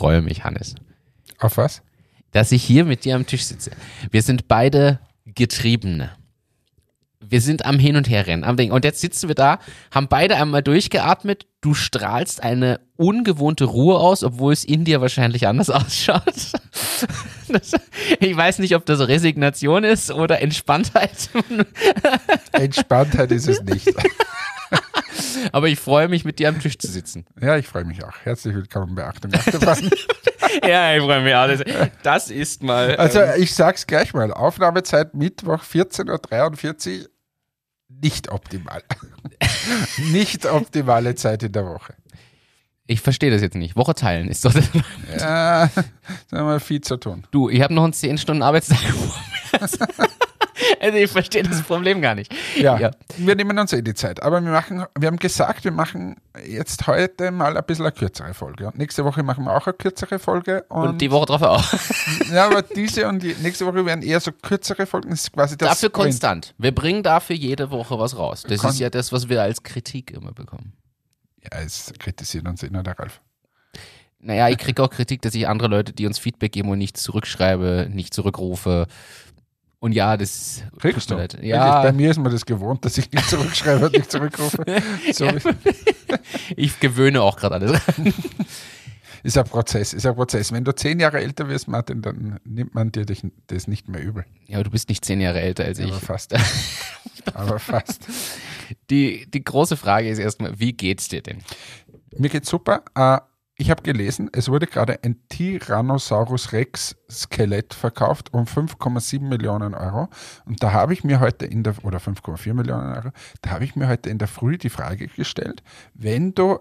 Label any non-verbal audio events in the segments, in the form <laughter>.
freue mich, Hannes, Auf was? dass ich hier mit dir am Tisch sitze. Wir sind beide Getriebene. Wir sind am Hin- und Herrennen, am Ding. Und jetzt sitzen wir da, haben beide einmal durchgeatmet. Du strahlst eine ungewohnte Ruhe aus, obwohl es in dir wahrscheinlich anders <laughs> ausschaut. Das, ich weiß nicht, ob das Resignation ist oder Entspanntheit. <laughs> Entspanntheit ist es nicht. <laughs> Aber ich freue mich, mit dir am Tisch zu sitzen. Ja, ich freue mich auch. Herzlich willkommen bei Achtung Achterbahn. Ja, ich freue mich alles. Das ist mal. Also ich sag's gleich mal. Aufnahmezeit Mittwoch 14.43 Uhr. Nicht optimal. nicht optimale Zeit in der Woche. Ich verstehe das jetzt nicht. Woche teilen ist doch das. <laughs> Ja, da haben wir viel zu tun. Du, ich habe noch einen 10 Stunden Arbeitstag <laughs> vor mir. Also ich verstehe das Problem gar nicht. Ja, Ja. wir nehmen uns eh die Zeit. Aber wir machen, wir haben gesagt, wir machen jetzt heute mal ein bisschen eine kürzere Folge. Und nächste Woche machen wir auch eine kürzere Folge. Und, Und die Woche drauf auch. <laughs> ja, aber diese und die nächste Woche werden eher so kürzere Folgen. Das ist quasi das Dafür Sprint. konstant. Wir bringen dafür jede Woche was raus. Das Kon- ist ja das, was wir als Kritik immer bekommen. Ja, es kritisiert uns immer der Ralf. Naja, ich kriege auch Kritik, dass ich andere Leute, die uns Feedback geben und nicht zurückschreibe, nicht zurückrufe. Und ja, das Kriegst du? leid. Wirklich, Bei Ja, mir ist mir das gewohnt, dass ich nicht zurückschreibe und nicht <laughs> zurückrufe. So <laughs> ich gewöhne auch gerade alles. <laughs> ist ein Prozess, ist ein Prozess. Wenn du zehn Jahre älter wirst, Martin, dann nimmt man dir das nicht mehr übel. Ja, aber du bist nicht zehn Jahre älter als ich. Aber fast. <laughs> Aber fast. Die, die große Frage ist erstmal, wie geht's dir denn? Mir geht's super. Äh, ich habe gelesen, es wurde gerade ein Tyrannosaurus Rex Skelett verkauft um 5,7 Millionen Euro. Und da habe ich mir heute in der, oder 5,4 Millionen Euro, da habe ich mir heute in der Früh die Frage gestellt, wenn du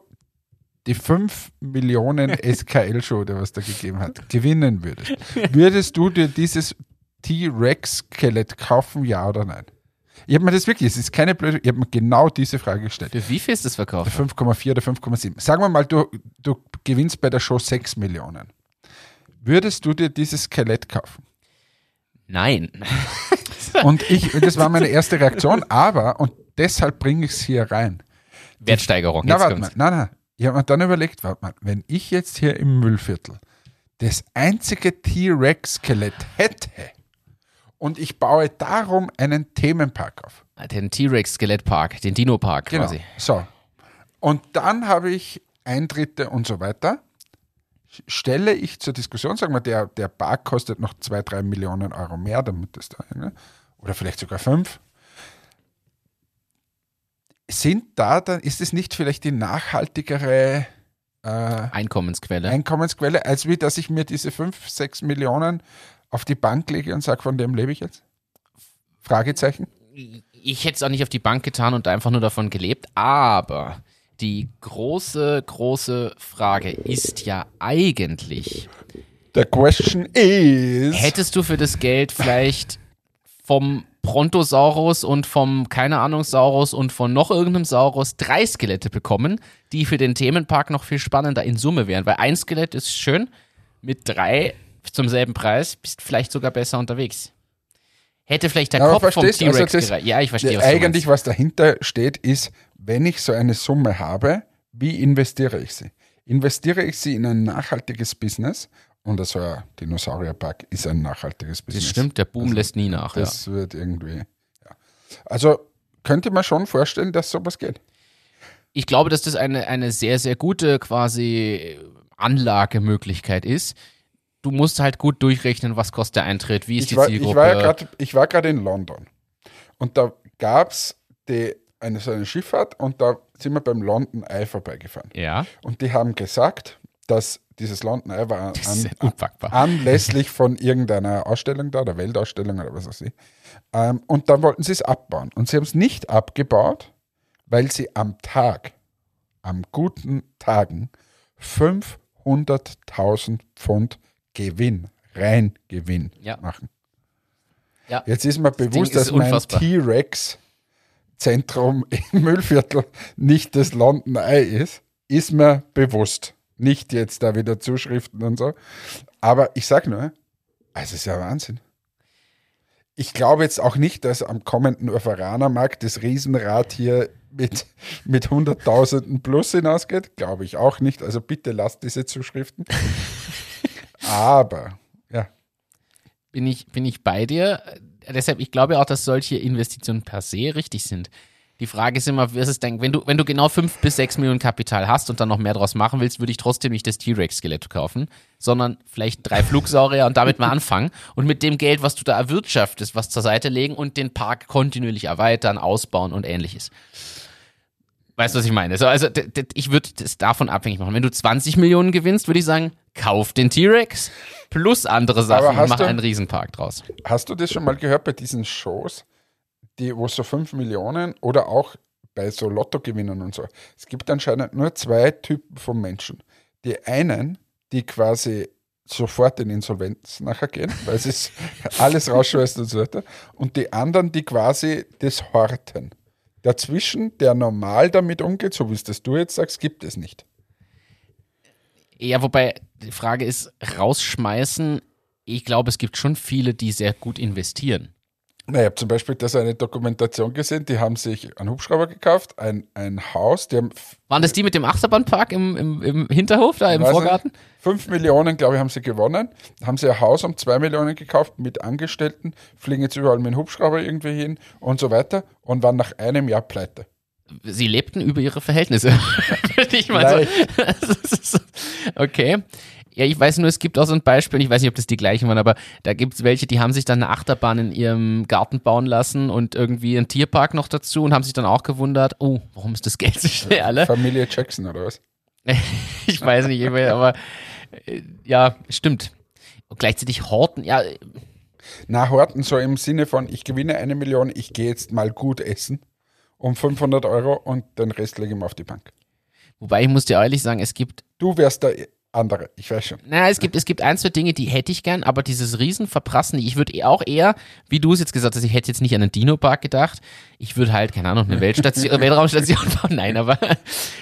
die 5 Millionen <laughs> SKL-Show, oder was da gegeben hat, gewinnen würdest, würdest du dir dieses T-Rex-Skelett kaufen, ja oder nein? Ich habe mir das wirklich, es ist keine blöde, ich habe mir genau diese Frage gestellt. Für wie viel ist das verkauft? 5,4 oder 5,7. Sagen wir mal, du, du gewinnst bei der Show 6 Millionen. Würdest du dir dieses Skelett kaufen? Nein. <laughs> Und ich, das war meine erste Reaktion, aber, und deshalb bringe ich es hier rein. Wertsteigerung. Na, warte mal, nein, nein. Ich habe mir dann überlegt, warte mal, wenn ich jetzt hier im Müllviertel das einzige T-Rex-Skelett hätte und ich baue darum einen Themenpark auf. Den T-Rex-Skelettpark, den Dino-Park Genau. quasi. So. Und dann habe ich Eintritte und so weiter. Stelle ich zur Diskussion, sagen wir, der, der Park kostet noch zwei, drei Millionen Euro mehr, damit das da, ne? oder vielleicht sogar fünf. Sind da dann, ist es nicht vielleicht die nachhaltigere äh, Einkommensquelle. Einkommensquelle, als wie dass ich mir diese fünf, sechs Millionen auf die Bank lege und sage, von dem lebe ich jetzt? Fragezeichen? ich hätte es auch nicht auf die Bank getan und einfach nur davon gelebt, aber die große, große Frage ist ja eigentlich, The question is. hättest du für das Geld vielleicht vom Brontosaurus und vom, keine Ahnung, Saurus und von noch irgendeinem Saurus drei Skelette bekommen, die für den Themenpark noch viel spannender in Summe wären, weil ein Skelett ist schön, mit drei zum selben Preis bist vielleicht sogar besser unterwegs. Hätte vielleicht der Ja, Kopf vom also T-Rex das- gereicht. Ja, ich verstehe, was eigentlich, was dahinter steht, ist, wenn ich so eine Summe habe, wie investiere ich sie? Investiere ich sie in ein nachhaltiges Business? Und also ein Dinosaurierpark ist ein nachhaltiges Business. Das stimmt, der Boom lässt nie nach. Ja. Das wird irgendwie. Ja. Also könnte man schon vorstellen, dass sowas geht. Ich glaube, dass das eine, eine sehr, sehr gute quasi Anlagemöglichkeit ist. Du musst halt gut durchrechnen, was kostet der Eintritt, wie ist Ich die war, Zielgruppe. ich war ja gerade in London und da gab es eine, so eine Schifffahrt und da sind wir beim London Eye vorbeigefahren. ja, Und die haben gesagt, dass dieses London Eye war das an, anlässlich von irgendeiner Ausstellung da, der Weltausstellung oder was weiß ich. Ähm, und dann wollten sie es abbauen. Und sie haben es nicht abgebaut, weil sie am Tag, am guten Tagen, 500.000 Pfund Gewinn, rein Gewinn Ja. machen. Ja. Jetzt ist mir Ding bewusst, ist dass mein unfassbar. T-Rex-Zentrum <laughs> im Müllviertel nicht das London Eye ist, ist mir bewusst. Nicht jetzt da wieder Zuschriften und so. Aber ich sag nur, also es ist ja Wahnsinn. Ich glaube jetzt auch nicht, dass am kommenden Urferanermarkt das Riesenrad hier mit, mit Hunderttausenden plus hinausgeht. Glaube ich auch nicht. Also bitte lasst diese Zuschriften. Aber, ja. bin ich, bin ich bei dir. Deshalb, ich glaube auch, dass solche Investitionen per se richtig sind. Die Frage ist immer, was ist denn, wenn du, wenn du genau fünf bis sechs Millionen Kapital hast und dann noch mehr draus machen willst, würde ich trotzdem nicht das T-Rex-Skelett kaufen, sondern vielleicht drei <laughs> Flugsaurier und damit mal anfangen und mit dem Geld, was du da erwirtschaftest, was zur Seite legen und den Park kontinuierlich erweitern, ausbauen und ähnliches. Weißt du, was ich meine? So, also, d- ich würde das davon abhängig machen. Wenn du 20 Millionen gewinnst, würde ich sagen, kauf den T-Rex plus andere Sachen und mach du- einen Riesenpark draus. Hast du das schon mal gehört bei diesen Shows, die, wo so 5 Millionen oder auch bei so Lottogewinnern und so? Es gibt anscheinend nur zwei Typen von Menschen. Die einen, die quasi sofort in Insolvenz nachher gehen, weil sie es <laughs> alles rausschmeißen und so weiter. Und die anderen, die quasi das horten. Dazwischen, der normal damit umgeht, so wie es das du jetzt sagst, gibt es nicht. Ja, wobei die Frage ist, rausschmeißen, ich glaube, es gibt schon viele, die sehr gut investieren. Na, ich habe zum Beispiel das eine Dokumentation gesehen, die haben sich einen Hubschrauber gekauft, ein, ein Haus, die haben Waren das die mit dem Achterbahnpark im, im, im Hinterhof, da im Vorgarten? nicht. Fünf Millionen, glaube ich, haben sie gewonnen. Haben sie ein Haus um zwei Millionen gekauft mit Angestellten, fliegen jetzt überall mit dem Hubschrauber irgendwie hin und so weiter und waren nach einem Jahr pleite. Sie lebten über ihre Verhältnisse. <laughs> Würde ich mal <laughs> so. okay. Ja, ich weiß nur, es gibt auch so ein Beispiel, ich weiß nicht, ob das die gleichen waren, aber da gibt es welche, die haben sich dann eine Achterbahn in ihrem Garten bauen lassen und irgendwie einen Tierpark noch dazu und haben sich dann auch gewundert, oh, warum ist das Geld so schnell alle? Familie Jackson oder was? <laughs> ich weiß nicht, aber äh, ja, stimmt. Und gleichzeitig Horten, ja, Na, Horten so im Sinne von, ich gewinne eine Million, ich gehe jetzt mal gut essen um 500 Euro und den Rest lege ich mir auf die Bank. wobei ich muss dir ehrlich sagen, es gibt Du wärst der andere, ich weiß schon. Naja, es gibt, es gibt ein, zwei Dinge, die hätte ich gern, aber dieses Riesenverprassen, ich würde auch eher, wie du es jetzt gesagt hast, ich hätte jetzt nicht an einen Dino-Park gedacht. Ich würde halt, keine Ahnung, eine <laughs> Weltstation, Weltraumstation bauen. Nein, aber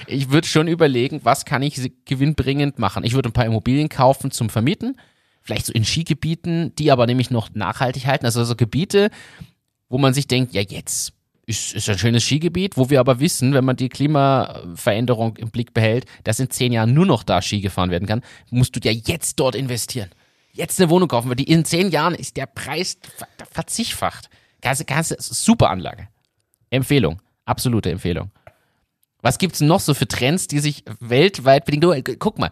ich würde schon überlegen, was kann ich gewinnbringend machen. Ich würde ein paar Immobilien kaufen zum Vermieten, vielleicht so in Skigebieten, die aber nämlich noch nachhaltig halten. Also so Gebiete, wo man sich denkt, ja jetzt ist, ist ein schönes Skigebiet, wo wir aber wissen, wenn man die Klimaveränderung im Blick behält, dass in zehn Jahren nur noch da Ski gefahren werden kann, musst du ja jetzt dort investieren. Jetzt eine Wohnung kaufen, weil die in zehn Jahren ist der Preis ver verzichtfacht. Ganze, ganze, super Anlage. Empfehlung. Absolute Empfehlung. Was gibt's noch so für Trends, die sich weltweit bedingen? Du, Guck mal.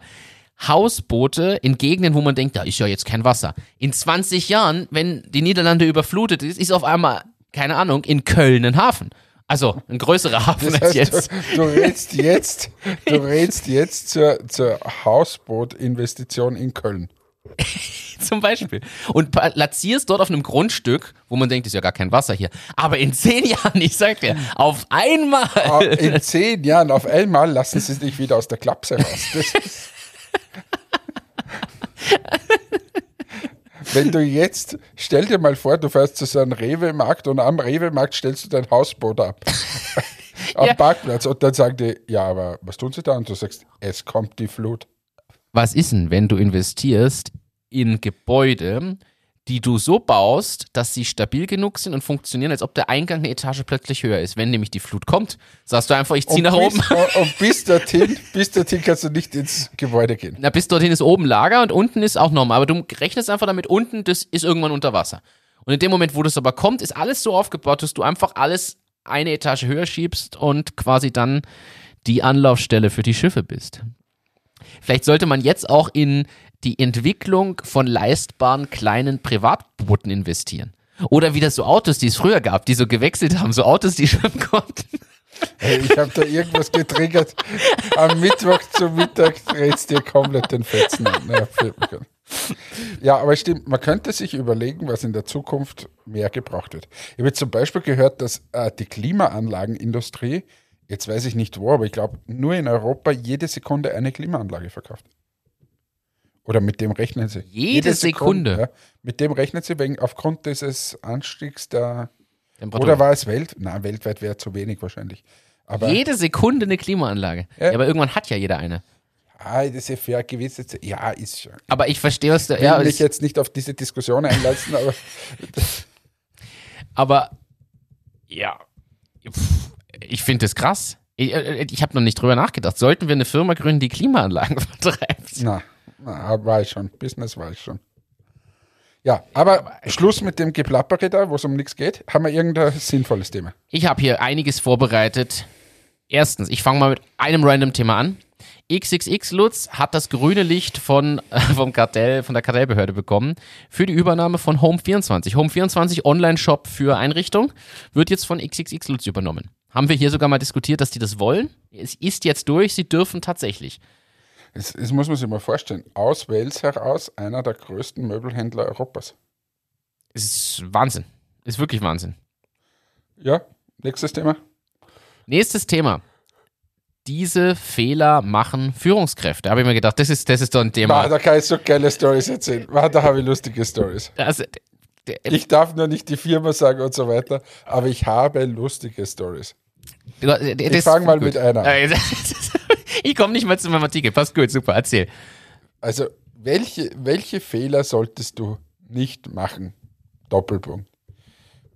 Hausboote in Gegenden, wo man denkt, da ist ja jetzt kein Wasser. In 20 Jahren, wenn die Niederlande überflutet ist, ist auf einmal keine Ahnung, in Köln ein Hafen. Also ein größerer Hafen Das als heißt, jetzt. Du, du redst jetzt, du redst jetzt zur, zur Hausbootinvestition in Köln. <laughs> Zum Beispiel. Und platzierst dort auf einem Grundstück, wo man denkt, ist ja gar kein Wasser hier. Aber in zehn Jahren, ich sag dir, auf einmal. Ah, In zehn Jahren auf einmal lassen sie dich wieder aus der Klapse raus. <laughs> Wenn du jetzt, stell dir mal vor, du fährst zu so einem Rewe-Markt und am Rewe-Markt stellst du dein Hausboot ab. <laughs> am Ja. Parkplatz und dann sagen die, ja, aber was tun sie da? Und du sagst, es kommt die Flut. Was ist denn, wenn du investierst in Gebäude, die du so baust, dass sie stabil genug sind und funktionieren, als ob der Eingang eine Etage plötzlich höher ist. Wenn nämlich die Flut kommt, sagst du einfach, ich zieh Und nach bis, oben. Und, und <laughs> bis dorthin, bis dorthin kannst du nicht ins Gebäude gehen. Na, bis dorthin ist oben Lager und unten ist auch normal. Aber du rechnest einfach damit, unten, das ist irgendwann unter Wasser. Und in dem Moment, wo das aber kommt, ist alles so aufgebaut, dass du einfach alles eine Etage höher schiebst und quasi dann die Anlaufstelle für die Schiffe bist. Vielleicht sollte man jetzt auch in die Entwicklung von leistbaren kleinen Privatbooten investieren. Oder wieder so Autos, die es früher gab, die so gewechselt haben, so Autos, die <laughs> schwimmen konnten. Hey, ich habe da irgendwas getriggert. Am Mittwoch zum Mittag drehst dir komplett den Fetzen an. Ja, fällt mir gerade. ja, aber stimmt, man könnte sich überlegen, was in der Zukunft mehr gebraucht wird. Ich habe zum Beispiel gehört, dass äh, die Klimaanlagenindustrie, jetzt weiß ich nicht wo, aber ich glaube, nur in Europa jede Sekunde eine Klimaanlage verkauft. Oder mit dem rechnen sie. Jede Sekunde? ja, mit dem rechnen sie wegen aufgrund dieses Anstiegs der. Temperatur. Oder war es Welt? Na, weltweit wäre zu wenig wahrscheinlich. Aber Jede Sekunde eine Klimaanlage. Ja. Ja. aber irgendwann hat ja jeder eine. Ah, das ist ja gewisse Zeit. Ja, ist schon. Aber ich verstehe, was du. Ich will Ja, mich jetzt nicht auf diese Diskussion einlassen, aber <laughs> aber ja, ich finde das krass. Ich, äh, ich habe noch nicht drüber nachgedacht. Sollten wir eine Firma gründen, die Klimaanlagen <laughs> vertreibt? na. Na, war ich schon. Business war ich schon. Ja, aber Schluss mit dem Geplappere da, wo es um nichts geht. Haben wir irgendein sinnvolles Thema? Ich habe hier einiges vorbereitet. Erstens, ich fange mal mit einem random Thema an. XXX Lutz hat das grüne Licht von, äh, vom Kartell, von der Kartellbehörde bekommen für die Übernahme von Home24. Home24 Online-Shop für Einrichtung wird jetzt von XXX Lutz übernommen. Haben wir hier sogar mal diskutiert, dass die das wollen. Es ist jetzt durch, sie dürfen tatsächlich. Das, das muss man sich mal vorstellen. Aus Wales heraus einer der größten Möbelhändler Europas. Es ist Wahnsinn. Ist wirklich Wahnsinn. Ja, nächstes Thema. Nächstes Thema. Diese Fehler machen Führungskräfte. Habe ich mir gedacht, das ist, das ist doch ein Thema. Ma, da kann ich so geile Stories erzählen. Ma, da habe ich lustige Stories. Also, Ich darf nur nicht die Firma sagen und so weiter, aber ich habe lustige Stories. Du- d- Ich fange mal gut. mit einer. Äh, <laughs> Ich komme nicht mal zu meinem Artikel. Passt gut, super, erzähl. Also, welche, welche Fehler solltest du nicht machen? Doppelpunkt.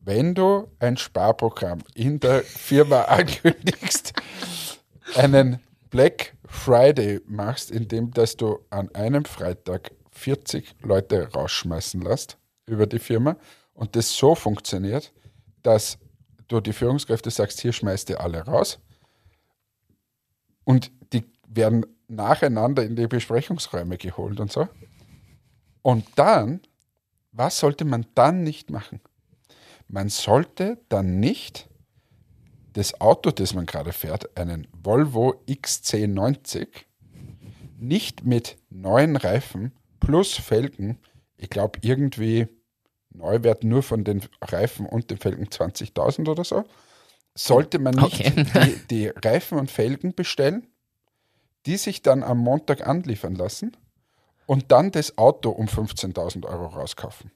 Wenn du ein Sparprogramm in der Firma <laughs> ankündigst, einen Black Friday machst, indem dass du an einem Freitag 40 Leute rausschmeißen lässt über die Firma und das so funktioniert, dass du die Führungskräfte sagst, hier schmeißt ihr alle raus und die werden nacheinander in die Besprechungsräume geholt und so. Und dann, was sollte man dann nicht machen? Man sollte dann nicht das Auto, das man gerade fährt, einen Volvo XC90, nicht mit neuen Reifen plus Felgen, ich glaube irgendwie Neuwert nur von den Reifen und den Felgen 20.000 oder so, sollte man nicht Okay. <laughs> die, die Reifen und Felgen bestellen, die sich dann am Montag anliefern lassen und dann das Auto um 15.000 Euro rauskaufen.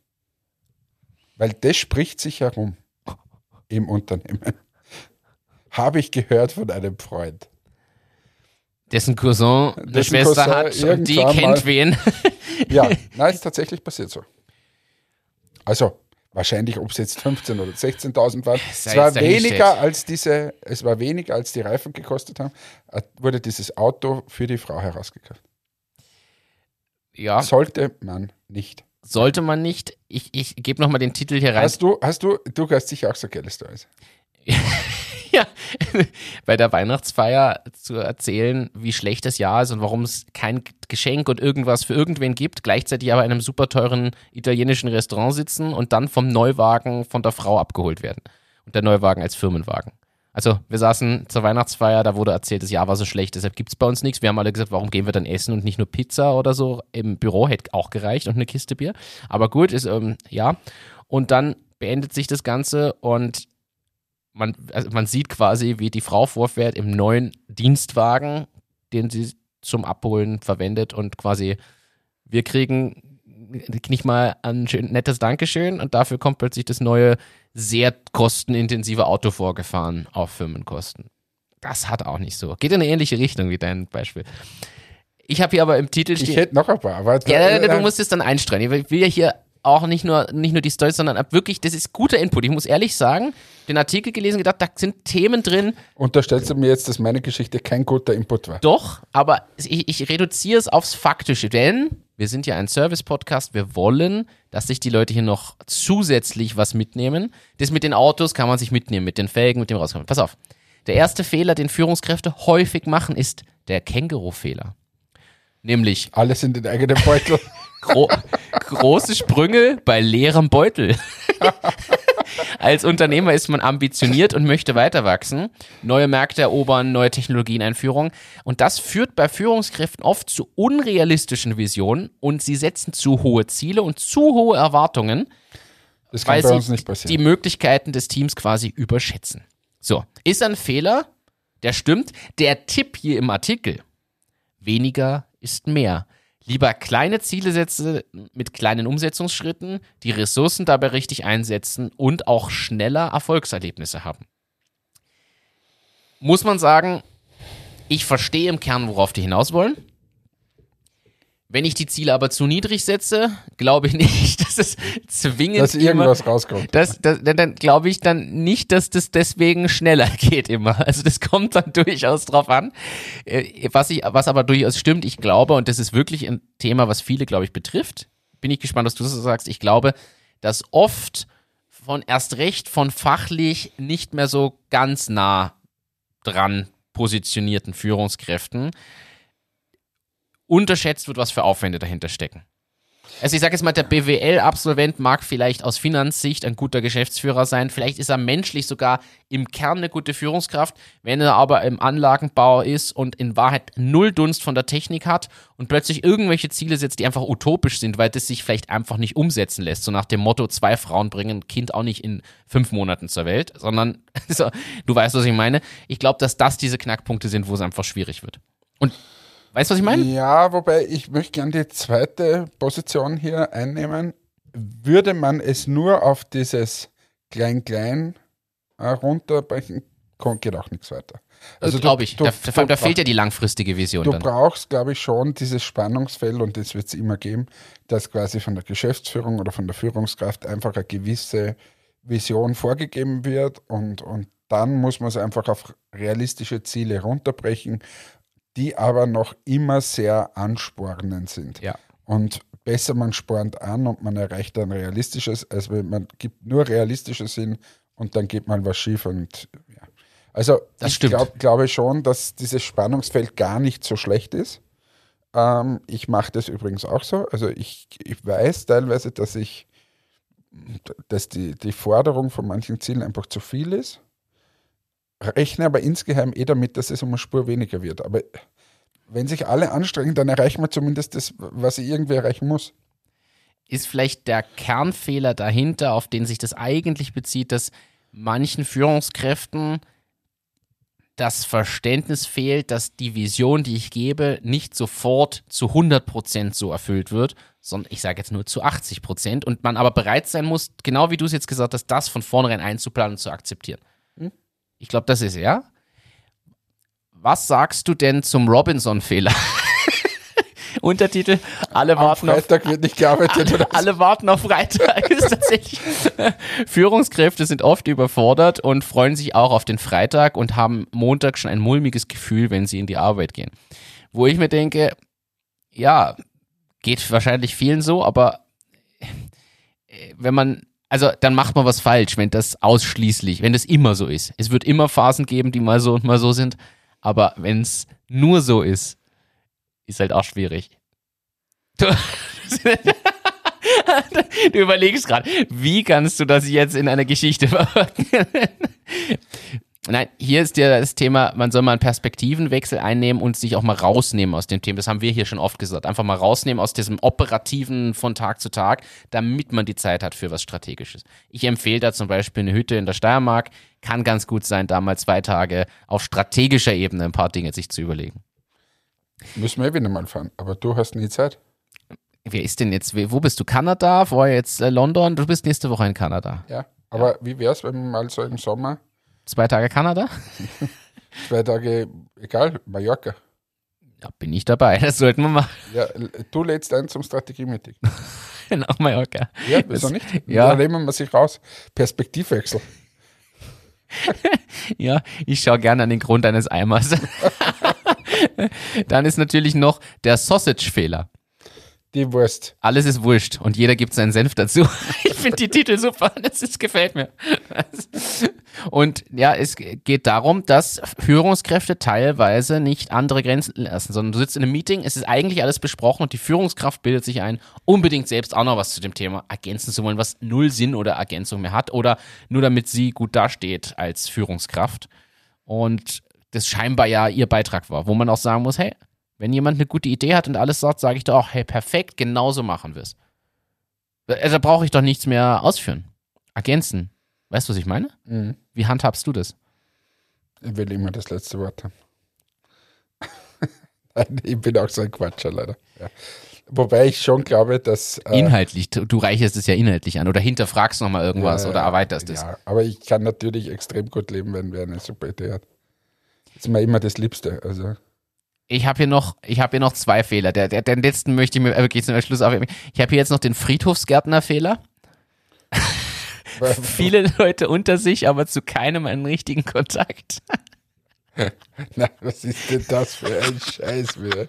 Weil das spricht sich herum im Unternehmen. <laughs> Habe ich gehört von einem Freund. Dessen Cousin eine Schwester Cousin hat und die kennt mal- wen. Ja, <laughs> nein, ist tatsächlich passiert so. Also, wahrscheinlich, ob es jetzt 15.000 oder 16.000 waren. Es war weniger als diese, es war weniger als die Reifen gekostet haben, äh, wurde dieses Auto für die Frau herausgekauft. Ja, Sollte man nicht. sollte man nicht. Ich, ich gebe nochmal den Titel hier rein. Hast du, hast du, du hast sicher auch so geile Stories. <laughs> <laughs> bei der Weihnachtsfeier zu erzählen, wie schlecht das Jahr ist und warum es kein Geschenk und irgendwas für irgendwen gibt, gleichzeitig aber in einem super teuren italienischen Restaurant sitzen und dann vom Neuwagen von der Frau abgeholt werden. Und der Neuwagen als Firmenwagen. Also wir saßen zur Weihnachtsfeier, da wurde erzählt, das Jahr war so schlecht, deshalb gibt es bei uns nichts. Wir haben alle gesagt, warum gehen wir dann essen und nicht nur Pizza oder so? Im Büro hätte auch gereicht und eine Kiste Bier. Aber gut, ist, ähm, ja. Und dann beendet sich das Ganze und man, also man sieht quasi, wie die Frau vorfährt im neuen Dienstwagen, den sie zum Abholen verwendet und quasi wir kriegen nicht mal ein schön, nettes Dankeschön und dafür kommt plötzlich das neue, sehr kostenintensive Auto vorgefahren auf Firmenkosten. Das hat auch nicht so. Geht in eine ähnliche Richtung wie dein Beispiel. Ich habe hier aber im Titel Ich stehen. hätte noch ein paar, aber Ja, du musst es dann einstreuen. Ich will ja hier auch nicht nur, nicht nur die Storys, sondern ab wirklich, das ist guter Input. Ich muss ehrlich sagen, den Artikel gelesen, gedacht, da sind Themen drin, unterstellst du mir jetzt, dass meine Geschichte kein guter Input war. doch, aber ich, ich reduziere es aufs Faktische, denn wir sind ja ein Service-Podcast, wir wollen, dass sich die Leute hier noch zusätzlich was mitnehmen. Das mit den Autos kann man sich mitnehmen, mit den Felgen, mit dem rauskommen. Pass auf. Der erste Fehler, den Führungskräfte häufig machen, ist der Känguru-Fehler. Nämlich Alles in den eigenen Beutel. <laughs> Gro große Sprünge bei leerem Beutel. <laughs> Als Unternehmer ist man ambitioniert und möchte weiter wachsen, neue Märkte erobern, neue Technologieneinführung. Und das führt bei Führungskräften oft zu unrealistischen Visionen und sie setzen zu hohe Ziele und zu hohe Erwartungen, Das weil sie die. Möglichkeiten des Teams quasi überschätzen. So, ist ein Fehler, der stimmt. Der Tipp hier im Artikel, weniger ist mehr. Lieber kleine Ziele setzen mit kleinen Umsetzungsschritten, die Ressourcen dabei richtig einsetzen und auch schneller Erfolgserlebnisse haben. Muss man sagen, ich verstehe im Kern, worauf die hinaus wollen. Wenn ich die Ziele aber zu niedrig setze, glaube ich <laughs> nicht, dass es zwingend Dass immer, irgendwas rauskommt. das, das, dann, dann glaube ich dann nicht, dass das deswegen schneller <laughs> geht immer. Also das kommt dann durchaus drauf an. Äh, Was, ich, was aber durchaus stimmt, ich glaube, und das ist wirklich ein Thema, was viele, glaube ich, betrifft, bin ich gespannt, was du so sagst. Ich glaube, dass oft von erst recht von fachlich nicht mehr so ganz nah dran positionierten Führungskräften unterschätzt wird, was für Aufwände dahinter stecken. Also ich sage jetzt mal, der BWL-Absolvent mag vielleicht aus Finanzsicht ein guter Geschäftsführer sein, vielleicht ist er menschlich sogar im Kern eine gute Führungskraft, wenn er aber im Anlagenbau ist und in Wahrheit null Dunst von der Technik hat und plötzlich irgendwelche Ziele setzt, die einfach utopisch sind, weil das sich vielleicht einfach nicht umsetzen lässt. So nach dem Motto, zwei Frauen bringen ein Kind auch nicht in fünf Monaten zur Welt, sondern <laughs> so, du weißt, was ich meine. Ich glaube, dass das diese Knackpunkte sind, wo es einfach schwierig wird. Und weißt du, was ich meine? Ja, wobei ich möchte gerne die zweite Position hier einnehmen. Würde man es nur auf dieses Klein-Klein äh, runterbrechen, geht auch nichts weiter. Also glaube ich. du- da, du da fehlt ja die langfristige Vision Du dann. brauchst, glaube ich, schon dieses Spannungsfeld und das wird es immer geben, dass quasi von der Geschäftsführung oder von der Führungskraft einfach eine gewisse Vision vorgegeben wird und, und dann muss man es einfach auf realistische Ziele runterbrechen, die aber noch immer sehr anspornend sind. Ja. Und besser man spornt an und man erreicht ein realistisches, als wenn man gibt nur realistisches hin und dann geht mal was schief und ja. Also Das ich glaub, glaube schon, dass dieses Spannungsfeld gar nicht so schlecht ist. Ähm, ich mache das übrigens auch so. Also ich, ich weiß teilweise, dass ich, dass die, die Forderung von manchen Zielen einfach zu viel ist. Rechne aber insgeheim eh damit, dass es um eine Spur weniger wird. Aber wenn sich alle anstrengen, dann erreichen wir zumindest das, was ich irgendwie erreichen muss. ist vielleicht der Kernfehler dahinter, auf den sich das eigentlich bezieht, dass manchen Führungskräften das Verständnis fehlt, dass die Vision, die ich gebe, nicht sofort zu 100% so erfüllt wird, sondern ich sage jetzt nur zu 80% und man aber bereit sein muss, genau wie du es jetzt gesagt hast, das von vornherein einzuplanen und zu akzeptieren. Ich glaube, das ist er. Was sagst du denn zum Robinson-Fehler? <laughs> Untertitel, alle Am warten auf Freitag wird nicht gearbeitet oder alle warten auf Freitag. <laughs> ist tatsächlich. <laughs> Führungskräfte sind oft überfordert und freuen sich auch auf den Freitag und haben Montag schon ein mulmiges Gefühl, wenn sie in die Arbeit gehen. Wo ich mir denke, ja, geht wahrscheinlich vielen so, aber äh, wenn man, also dann macht man was falsch, wenn das ausschließlich, wenn das immer so ist. Es wird immer Phasen geben, die mal so und mal so sind, aber wenn es nur so ist, ist halt auch schwierig. Du, <laughs> du überlegst gerade, wie kannst du das jetzt in eine Geschichte verpacken? Nein, hier ist ja das Thema, man soll mal einen Perspektivenwechsel einnehmen und sich auch mal rausnehmen aus dem Thema. Das haben wir hier schon oft gesagt. Einfach mal rausnehmen aus diesem Operativen von Tag zu Tag, damit man die Zeit hat für was Strategisches. Ich empfehle da zum Beispiel eine Hütte in der Steiermark. Kann ganz gut sein, da mal zwei Tage auf strategischer Ebene ein paar Dinge sich zu überlegen. Müssen wir eh wieder mal fahren. Aber du hast nie Zeit. Wer ist denn jetzt, wo bist du? Kanada? Vorher jetzt äh, London? Du bist nächste Woche in Kanada. Ja. Aber wie wäre es, wenn wir mal so im Sommer Zwei Tage Kanada? <laughs> zwei Tage, egal, Mallorca. Ja, bin ich dabei. Das sollten wir machen. Ja, du lädst ein zum Strategie-Meeting. <laughs> Nach Mallorca. Ja, wieso nicht? ja. Da nehmen wir sich raus. Perspektivwechsel. <laughs> Ja, ich schaue gerne an den Grund eines Eimers. Dann ist natürlich noch der Sausage-Fehler. Die Wurst. Alles ist wurscht und jeder gibt seinen Senf dazu. Ich finde die Titel super, das ist, gefällt mir. Und ja, es geht darum, dass Führungskräfte teilweise nicht andere Grenzen lassen, sondern du sitzt in einem Meeting, es ist eigentlich alles besprochen und die Führungskraft bildet sich ein, unbedingt selbst auch noch was zu dem Thema ergänzen zu wollen, was null Sinn oder Ergänzung mehr hat oder nur damit sie gut dasteht als Führungskraft. Und das scheinbar ja ihr Beitrag war, wo man auch sagen muss, hey, wenn jemand eine gute Idee hat und alles sagt, sage ich doch auch, hey, perfekt, genauso machen wir es. Da brauche ich doch nichts mehr ausführen. Ergänzen. Weißt du, was ich meine? Mhm. Wie handhabst du das? Ich will immer das letzte Wort haben. <laughs> Nein, ich bin auch so ein Quatscher, leider. Ja. Wobei ich schon glaube, dass. äh, Inhaltlich, du, du reicherst es ja inhaltlich an oder hinterfragst nochmal irgendwas ja, oder erweiterst es. Ja, aber ich kann natürlich extrem gut leben, wenn wer eine super Idee hat. Das ist mir immer das Liebste. Also, Ich habe hier noch, ich habe hier noch zwei Fehler. Der, der, den letzten möchte ich mir wirklich zum Schluss aufheben. Ich habe hier jetzt noch den Friedhofsgärtner-Fehler. Viele Leute unter sich, aber zu keinem einen richtigen Kontakt. <laughs> Na, was ist denn das für ein Scheiß wieder?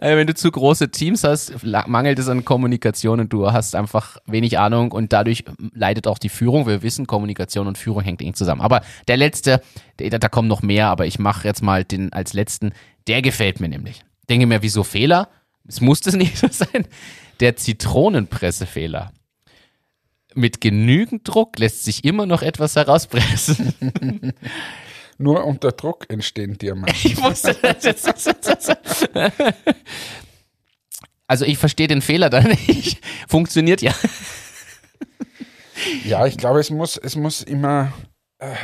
Also wenn du zu große Teams hast, mangelt es an Kommunikation und du hast einfach wenig Ahnung und dadurch leidet auch die Führung. Wir wissen, Kommunikation und Führung hängt eng zusammen. Aber der letzte, da, da kommen noch mehr, aber ich mache jetzt mal den als letzten. Der gefällt mir nämlich. Denke mir, wieso Fehler? Es muss das nicht so sein. Der Zitronenpressefehler. Mit genügend Druck lässt sich immer noch etwas herauspressen. <laughs> Nur unter Druck entstehen Diamanten. Ich wusste das jetzt. Also ich verstehe den Fehler da nicht. Funktioniert ja. Ja, ich glaube, es muss, es muss immer äh,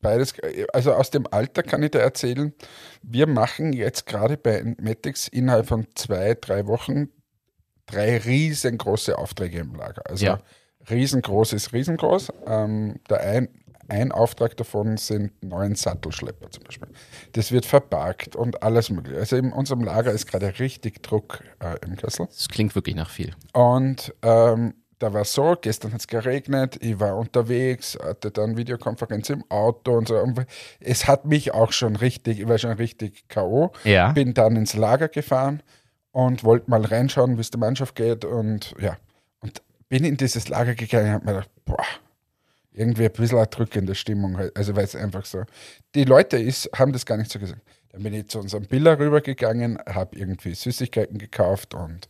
beides. Also aus dem Alter kann ich da erzählen, wir machen jetzt gerade bei Matix innerhalb von zwei, drei Wochen drei riesengroße Aufträge im Lager. Also ja. Riesengroß ist riesengroß. Ähm, der ein, ein Auftrag davon sind neun Sattelschlepper zum Beispiel. Das wird verpackt und alles mögliche. Also in unserem Lager ist gerade richtig Druck äh, im Kessel. Das klingt wirklich nach viel. Und ähm, da war so, gestern hat es geregnet, ich war unterwegs, hatte dann Videokonferenz im Auto und so. Und es hat mich auch schon richtig, ich war schon richtig K.O. Ja. Bin dann ins Lager gefahren und wollte mal reinschauen, wie es der Mannschaft geht und ja. Und bin in dieses Lager gegangen und habe mir gedacht, boah, irgendwie ein bisschen eine drückende Stimmung. Halt. Also weil es einfach so. Die Leute ist, haben das gar nicht so gesagt. Dann bin ich zu unserem Biller rübergegangen, habe irgendwie Süßigkeiten gekauft und,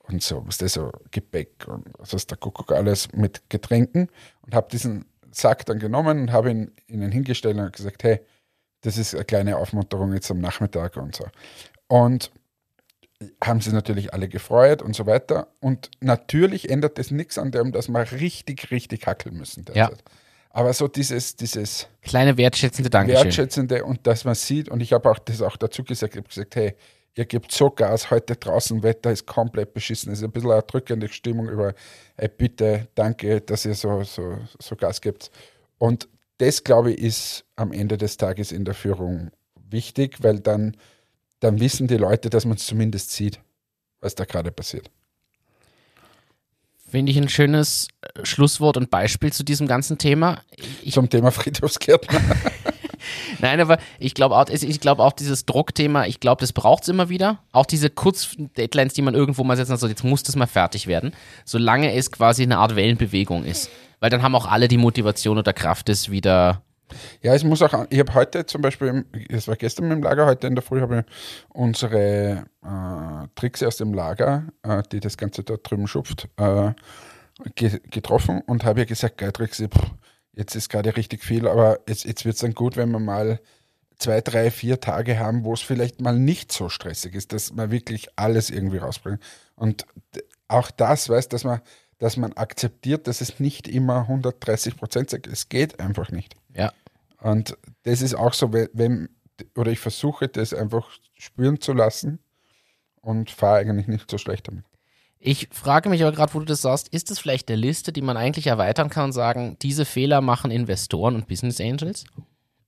und so, was das so Gebäck und was ist der Kuckuck alles mit Getränken und habe diesen Sack dann genommen und habe ihn ihnen hingestellt und gesagt, hey, das ist eine kleine Aufmunterung jetzt am Nachmittag und so. Und haben sich natürlich alle gefreut und so weiter. Und natürlich ändert das nichts an dem, dass wir richtig, richtig hackeln müssen derzeit. Ja. Aber so dieses, dieses kleine wertschätzende Dankeschön. Wertschätzende und dass man sieht, und ich habe auch das auch dazu gesagt, ich habe gesagt, hey, ihr gebt so Gas, heute draußen Wetter ist komplett beschissen. Es ist ein bisschen eine drückende Stimmung über, hey, bitte, danke, dass ihr so, so, so Gas gebt. Und das, glaube ich, ist am Ende des Tages in der Führung wichtig, weil dann dann wissen die Leute, dass man es zumindest sieht, was da gerade passiert. Finde ich ein schönes äh, Schlusswort und Beispiel zu diesem ganzen Thema. Ich Zum Thema Friedhofsgärtner. <laughs> Nein, aber ich glaube auch, ich glaube auch dieses Druckthema, ich glaube, das braucht es immer wieder. Auch diese Kurz-Deadlines, die man irgendwo mal setzen soll, jetzt muss das mal fertig werden, solange es quasi eine Art Wellenbewegung ist. Weil dann haben auch alle die Motivation oder Kraft, es wieder ja, es muss auch, ich habe heute zum Beispiel, es war gestern im Lager, heute in der Früh habe ich unsere äh, Tricks aus dem Lager, äh, die das Ganze da drüben schupft, äh, ge getroffen und habe ihr gesagt, geil Trixie, jetzt ist gerade richtig viel, aber jetzt, jetzt wird es dann gut, wenn wir mal zwei, drei, vier Tage haben, wo es vielleicht mal nicht so stressig ist, dass man wirklich alles irgendwie rausbringt. Und auch das, weißt dass man, dass man akzeptiert, dass es nicht immer 130 Prozent ist. Es geht einfach nicht. Ja. Und das ist auch so, wenn, oder ich versuche das einfach spüren zu lassen und fahre eigentlich nicht so schlecht damit. Ich frage mich aber gerade, wo du das sagst, ist das vielleicht eine Liste, die man eigentlich erweitern kann und sagen, diese Fehler machen Investoren und Business Angels?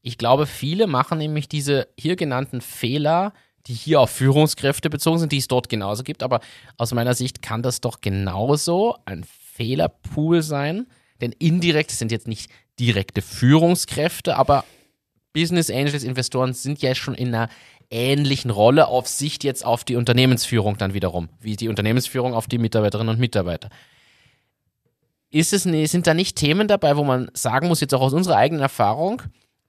Ich glaube, viele machen nämlich diese hier genannten Fehler, die hier auf Führungskräfte bezogen sind, die es dort genauso gibt. Aber aus meiner Sicht kann das doch genauso ein Fehlerpool sein. Denn indirekt sind jetzt nicht direkte Führungskräfte, aber Business Angels, Investoren sind ja schon in einer ähnlichen Rolle auf Sicht jetzt auf die Unternehmensführung dann wiederum, wie die Unternehmensführung auf die Mitarbeiterinnen und Mitarbeiter. Ist es, sind da nicht Themen dabei, wo man sagen muss, jetzt auch aus unserer eigenen Erfahrung,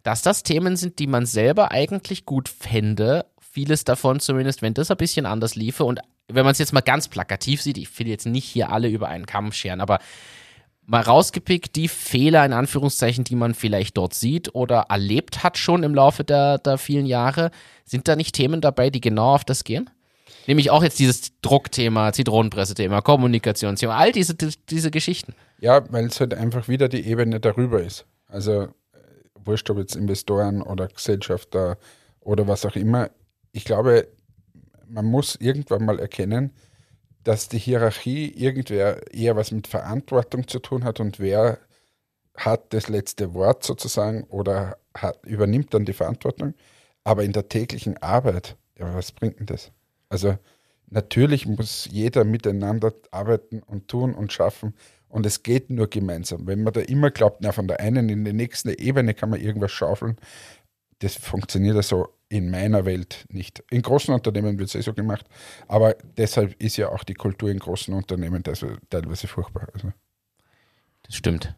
dass das Themen sind, die man selber eigentlich gut fände, vieles davon zumindest, wenn das ein bisschen anders liefe und wenn man es jetzt mal ganz plakativ sieht, ich will jetzt nicht hier alle über einen Kamm scheren, aber mal rausgepickt, die Fehler in Anführungszeichen, die man vielleicht dort sieht oder erlebt hat schon im Laufe der, der vielen Jahre. Sind da nicht Themen dabei, die genau auf das gehen? Nämlich auch jetzt dieses Druckthema, Zitronenpresse-Thema, Kommunikationsthema, all diese, diese Geschichten. Ja, weil es halt einfach wieder die Ebene darüber ist. Also äh, wurscht, ob jetzt Investoren oder Gesellschafter oder was auch immer. Ich glaube, man muss irgendwann mal erkennen, dass die Hierarchie irgendwer eher was mit Verantwortung zu tun hat und wer hat das letzte Wort sozusagen oder hat, übernimmt dann die Verantwortung. Aber in der täglichen Arbeit Ja, was bringt denn das? Also natürlich muss jeder miteinander arbeiten und tun und schaffen. Und es geht nur gemeinsam. Wenn man da immer glaubt, na, von der einen in die nächste Ebene kann man irgendwas schaufeln, das funktioniert also in meiner Welt nicht. In großen Unternehmen wird es eh so gemacht, aber deshalb ist ja auch die Kultur in großen Unternehmen teilweise furchtbar. Also. Das stimmt.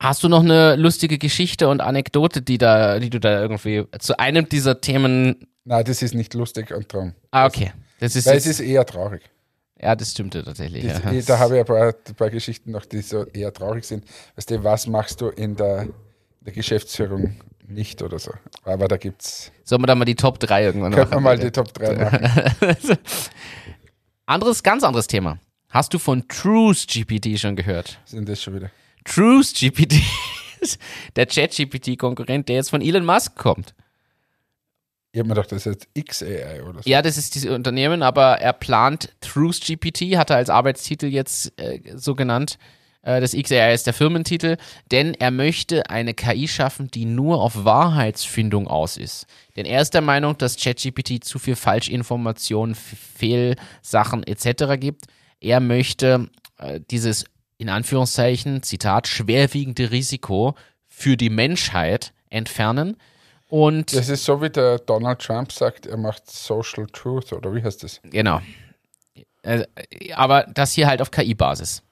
Hast du noch eine lustige Geschichte und Anekdote, die da, die du da irgendwie zu einem dieser Themen. Nein, das ist nicht lustig und drum. Ah, okay. Das ist Weil es ist eher traurig. Ja, das stimmte tatsächlich. Das, ja. Da habe ich ein paar, ein paar, Geschichten noch, die so eher traurig sind. Weißt du, was machst du in der, der Geschäftsführung nicht oder so? Aber da gibt's. Sollen wir da mal die Top 3 irgendwann machen? Können wir mal die Top 3 <laughs> machen. anderes, ganz anderes Thema. Hast du von Truth GPT schon gehört? Sind das schon wieder? Truth GPT <laughs> der Chat-GPT-Konkurrent, der jetzt von Elon Musk kommt. Ich habe mir gedacht, das ist jetzt XAI oder so. Ja, das ist dieses Unternehmen, aber er plant Truth GPT, hat er als Arbeitstitel jetzt äh, so genannt. Äh, das XAI ist der Firmentitel, denn er möchte eine KI schaffen, die nur auf Wahrheitsfindung aus ist. Denn er ist der Meinung, dass ChatGPT zu viel Falschinformationen, Fehlsachen etc. gibt. Er möchte äh, dieses in Anführungszeichen, Zitat, schwerwiegende Risiko für die Menschheit entfernen. Und das ist so, wie der Donald Trump sagt, er macht Social Truth, oder wie heißt das? Genau. Äh, aber das hier halt auf KI-Basis.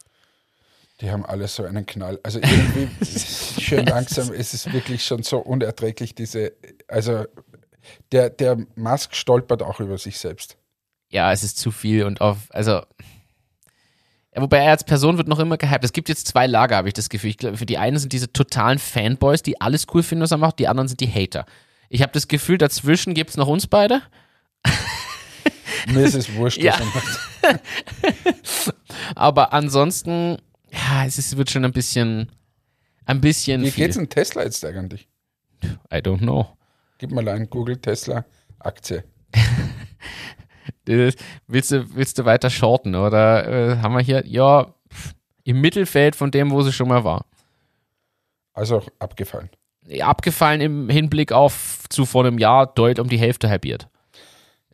Die haben alle so einen Knall. Also irgendwie <laughs> schön langsam ist es wirklich schon so unerträglich, diese, also der, der Musk stolpert auch über sich selbst. Ja, es ist zu viel und auf, also wobei er als Person wird noch immer gehypt. Es gibt jetzt zwei Lager, habe ich das Gefühl. Ich glaube, für die einen sind diese totalen Fanboys, die alles cool finden, was er macht, die anderen sind die Hater. Ich habe das Gefühl, dazwischen gibt es noch uns beide. Mir ist es wurscht, <laughs> ja. <laughs> Aber ansonsten, ja, es ist, wird schon ein bisschen, ein bisschen. Wie viel. geht's in Tesla jetzt eigentlich? I don't know. Gib mal ein Google Tesla Aktie. willst, du, willst du weiter shorten oder äh, haben wir hier, ja, im Mittelfeld von dem, wo sie schon mal war. Also abgefallen. Abgefallen im Hinblick auf zu vor einem Jahr deutlich um die Hälfte halbiert.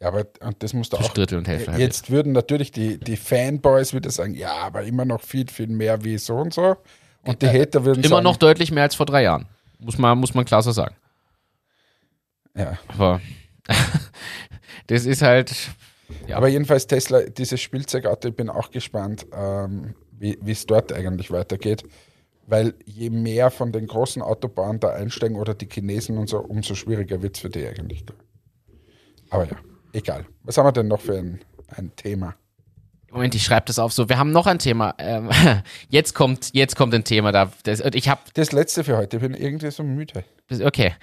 Ja, aber und das musst du auch. Drittel und Hälfte jetzt würden natürlich die, die Fanboys wieder sagen, ja, aber immer noch viel, viel mehr wie so und so. Und die äh, Hater würden Immer sagen, noch deutlich mehr als vor drei Jahren. Muss man, muss man klar so sagen. Ja. Aber <laughs> das ist halt, ja. Aber jedenfalls Tesla, dieses Spielzeugauto, ich bin auch gespannt, ähm, wie es dort eigentlich weitergeht. Weil je mehr von den großen Autobahnen da einsteigen oder die Chinesen und so, umso schwieriger wird es für die eigentlich. Aber ja, egal. Was haben wir denn noch für ein, ein Thema? Moment, ich schreibe das auf so. Wir haben noch ein Thema. Ähm, <laughs> jetzt kommt, jetzt kommt ein Thema da. Das, ich hab, das letzte für heute. Ich bin irgendwie so müde. Okay.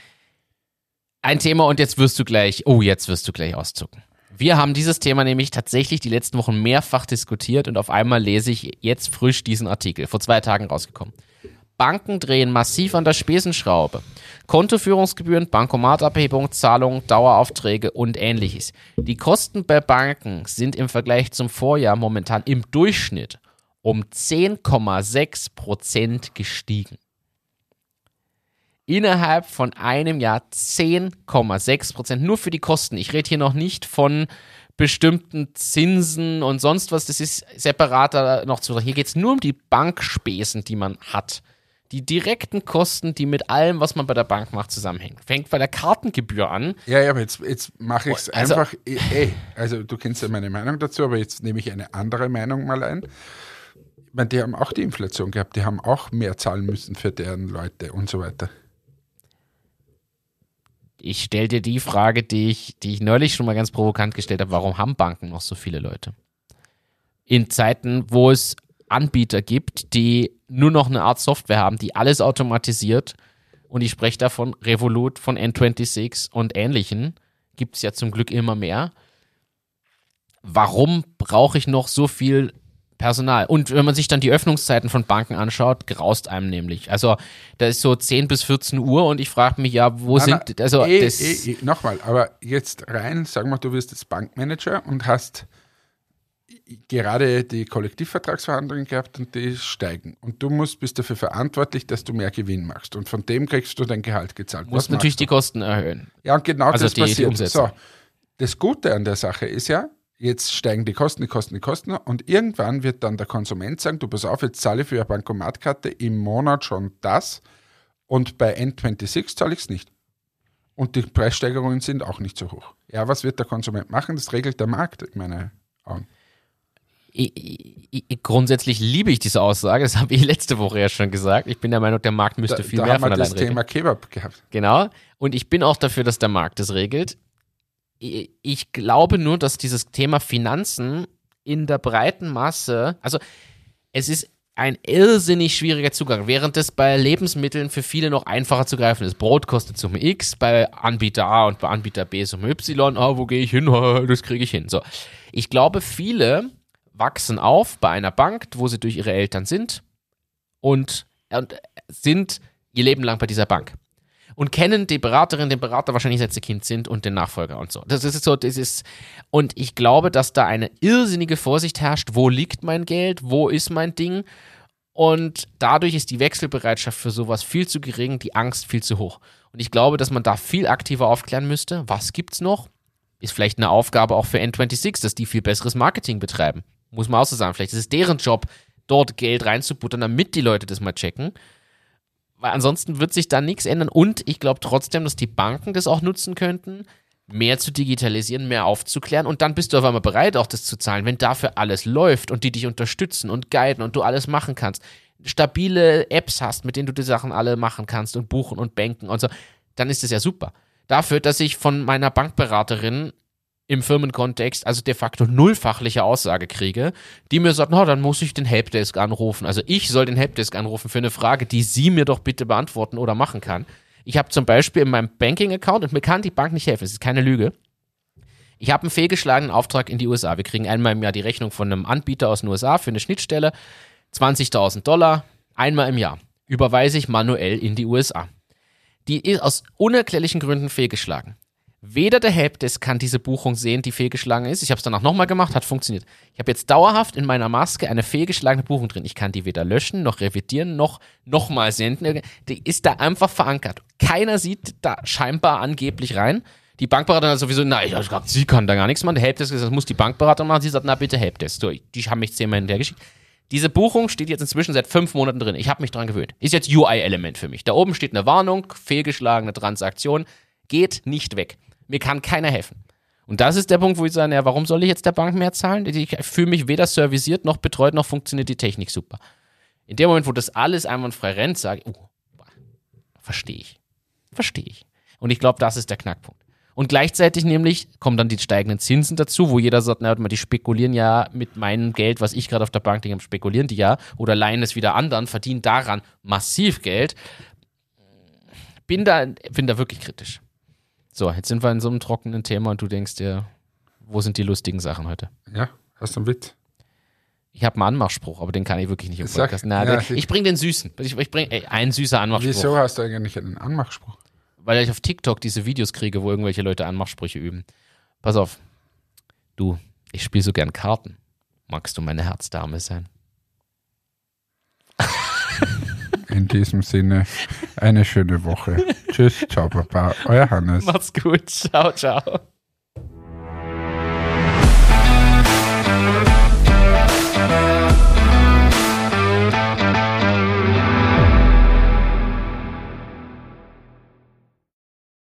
Ein Thema und jetzt wirst du gleich. Oh, jetzt wirst du gleich auszucken. Wir haben dieses Thema nämlich tatsächlich die letzten Wochen mehrfach diskutiert und auf einmal lese ich jetzt frisch diesen Artikel, vor zwei Tagen rausgekommen. Banken drehen massiv an der Spesenschraube. Kontoführungsgebühren, Bankomatabhebung, Zahlungen, Daueraufträge und ähnliches. Die Kosten bei Banken sind im Vergleich zum Vorjahr momentan im Durchschnitt um 10,6 Prozent gestiegen innerhalb von einem Jahr 10,6 Prozent nur für die Kosten. Ich rede hier noch nicht von bestimmten Zinsen und sonst was. Das ist separater noch zu. Hier geht es nur um die Bankspesen, die man hat. Die direkten Kosten, die mit allem, was man bei der Bank macht, zusammenhängen. Fängt bei der Kartengebühr an. Ja, ja, aber jetzt, jetzt mache ich es also, einfach. Ey, eh, eh, also, du kennst ja meine Meinung dazu, aber jetzt nehme ich eine andere Meinung mal ein. Ich meine, die haben auch die Inflation gehabt, die haben auch mehr zahlen müssen für deren Leute und so weiter ich stelle dir die Frage, die ich, die ich neulich schon mal ganz provokant gestellt habe, warum haben Banken noch so viele Leute? In Zeiten, wo es Anbieter gibt, die nur noch eine Art Software haben, die alles automatisiert, und ich spreche davon Revolut, von N26 und ähnlichen, gibt es ja zum Glück immer mehr. Warum brauche ich noch so viel Personal. Und wenn man sich dann die Öffnungszeiten von Banken anschaut, graust einem nämlich. Also da ist so 10 bis 14 Uhr und ich frage mich ja, wo na, sind, also das eh, eh, nochmal, aber jetzt rein, sagen wir, du wirst jetzt Bankmanager und hast gerade die Kollektivvertragsverhandlungen gehabt und die steigen. Und du musst, bist dafür verantwortlich, dass du mehr Gewinn machst. Und von dem kriegst du dein Gehalt gezahlt. Du musst natürlich die Kosten erhöhen. Ja, und genau Also das die- die passiert. Umsetzung. so, das Gute an der Sache ist ja, jetzt steigen die Kosten, die Kosten, die Kosten und irgendwann wird dann der Konsument sagen, du pass auf, jetzt zahle ich für eine Bankomatkarte im Monat schon das und bei N26 zahle ich es nicht. Und die Preissteigerungen sind auch nicht so hoch. Ja, was wird der Konsument machen? Das regelt der Markt, in meinen Augen. Ich, ich, ich, grundsätzlich liebe ich diese Aussage, das <laughs> habe ich letzte Woche ja schon gesagt. Ich bin der Meinung, der Markt müsste Da, viel da mehr haben wir von das allein regeln. Thema Kebab gehabt. Genau. Und ich bin auch dafür, dass der Markt das regelt. Ich, ich glaube nur, dass dieses Thema Finanzen in der breiten Masse, also es ist ein irrsinnig schwieriger Zugang, während es bei Lebensmitteln für viele noch einfacher zu greifen ist. Brot kostet Summe X, bei Anbieter A und bei Anbieter B Summe Y. Ah, wo gehe ich hin? <laughs> Das kriege ich hin. So. Ich glaube, viele wachsen auf bei einer Bank, wo sie durch ihre Eltern sind und, und sind ihr Leben lang bei dieser Bank und kennen die Beraterin, den Berater wahrscheinlich seit sie Kind sind und den Nachfolger und so. Das ist so, das ist, und ich glaube, dass da eine irrsinnige Vorsicht herrscht, wo liegt mein Geld, wo ist mein Ding und dadurch ist die Wechselbereitschaft für sowas viel zu gering, die Angst viel zu hoch. Und ich glaube, dass man da viel aktiver aufklären müsste. Was gibt's noch? Ist vielleicht eine Aufgabe auch für N26, dass die viel besseres Marketing betreiben. Muss man auch so sagen. Vielleicht ist es deren Job, dort Geld reinzubuttern, damit die Leute das mal checken weil ansonsten wird sich da nichts ändern. Und ich glaube trotzdem, dass die Banken das auch nutzen könnten, mehr zu digitalisieren, mehr aufzuklären. Und dann bist du auf einmal bereit, auch das zu zahlen, wenn dafür alles läuft und die dich unterstützen und guiden und du alles machen kannst. Stabile Apps hast, mit denen du die Sachen alle machen kannst und buchen und banken und so, dann ist das ja super. Dafür, dass ich von meiner Bankberaterin im Firmenkontext also de facto null fachliche Aussage kriege, die mir sagt, na, dann muss ich den Helpdesk anrufen. Also ich soll den Helpdesk anrufen für eine Frage, die sie mir doch bitte beantworten oder machen kann. Ich habe zum Beispiel in meinem Banking-Account, und mir kann die Bank nicht helfen, es ist keine Lüge, ich habe einen fehlgeschlagenen Auftrag in die USA. Wir kriegen einmal im Jahr die Rechnung von einem Anbieter aus den USA für eine Schnittstelle, 20.000 Dollar, einmal im Jahr. Überweise ich manuell in die USA. Die ist aus unerklärlichen Gründen fehlgeschlagen. Weder der Helpdesk kann diese Buchung sehen, die fehlgeschlagen ist. Ich habe es danach nochmal gemacht, hat funktioniert. Ich habe jetzt dauerhaft in meiner Maske eine fehlgeschlagene Buchung drin. Ich kann die weder löschen, noch revidieren, noch nochmal senden. Die ist da einfach verankert. Keiner sieht da scheinbar angeblich rein. Die Bankberaterin hat sowieso, na, ich glaub, sie kann da gar nichts machen. Der Helpdesk, das muss die Bankberaterin machen. Sie sagt, na bitte Helpdesk. So, die haben mich zehnmal hinterhergeschickt. Diese Buchung steht jetzt inzwischen seit fünf Monaten drin. Ich habe mich dran gewöhnt. Ist jetzt UI-Element für mich. Da oben steht eine Warnung, fehlgeschlagene Transaktion. Geht nicht weg. Mir kann keiner helfen. Und das ist der Punkt, wo ich sage, ja, warum soll ich jetzt der Bank mehr zahlen? Ich fühle mich weder servisiert noch betreut, noch funktioniert die Technik super. In dem Moment, wo das alles einwandfrei rennt, sage ich, oh, verstehe ich. Verstehe ich. Und ich glaube, das ist der Knackpunkt. Und gleichzeitig nämlich kommen dann die steigenden Zinsen dazu, wo jeder sagt, na, die spekulieren ja mit meinem Geld, was ich gerade auf der Bank denke, spekulieren die ja oder leihen es wieder anderen, verdienen daran massiv Geld. Bin da, bin da wirklich kritisch. So, jetzt sind wir in so einem trockenen Thema und du denkst dir, wo sind die lustigen Sachen heute? Ja, hast du einen Witz? Ich habe einen Anmachspruch, aber den kann ich wirklich nicht im Sag, Podcast. Na, ja, der, ich- bringe den süßen. Ich, ich bringe ein süßer Anmachspruch. Wieso hast du eigentlich einen Anmachspruch? weil ich auf TikTok diese Videos kriege, wo irgendwelche Leute Anmachsprüche üben. Pass auf. Du, ich spiele so gern Karten. Magst du meine Herzdame sein? In diesem Sinne, eine schöne Woche. <laughs> Tschüss, ciao, Papa. Euer Hannes. Macht's gut. Ciao, ciao.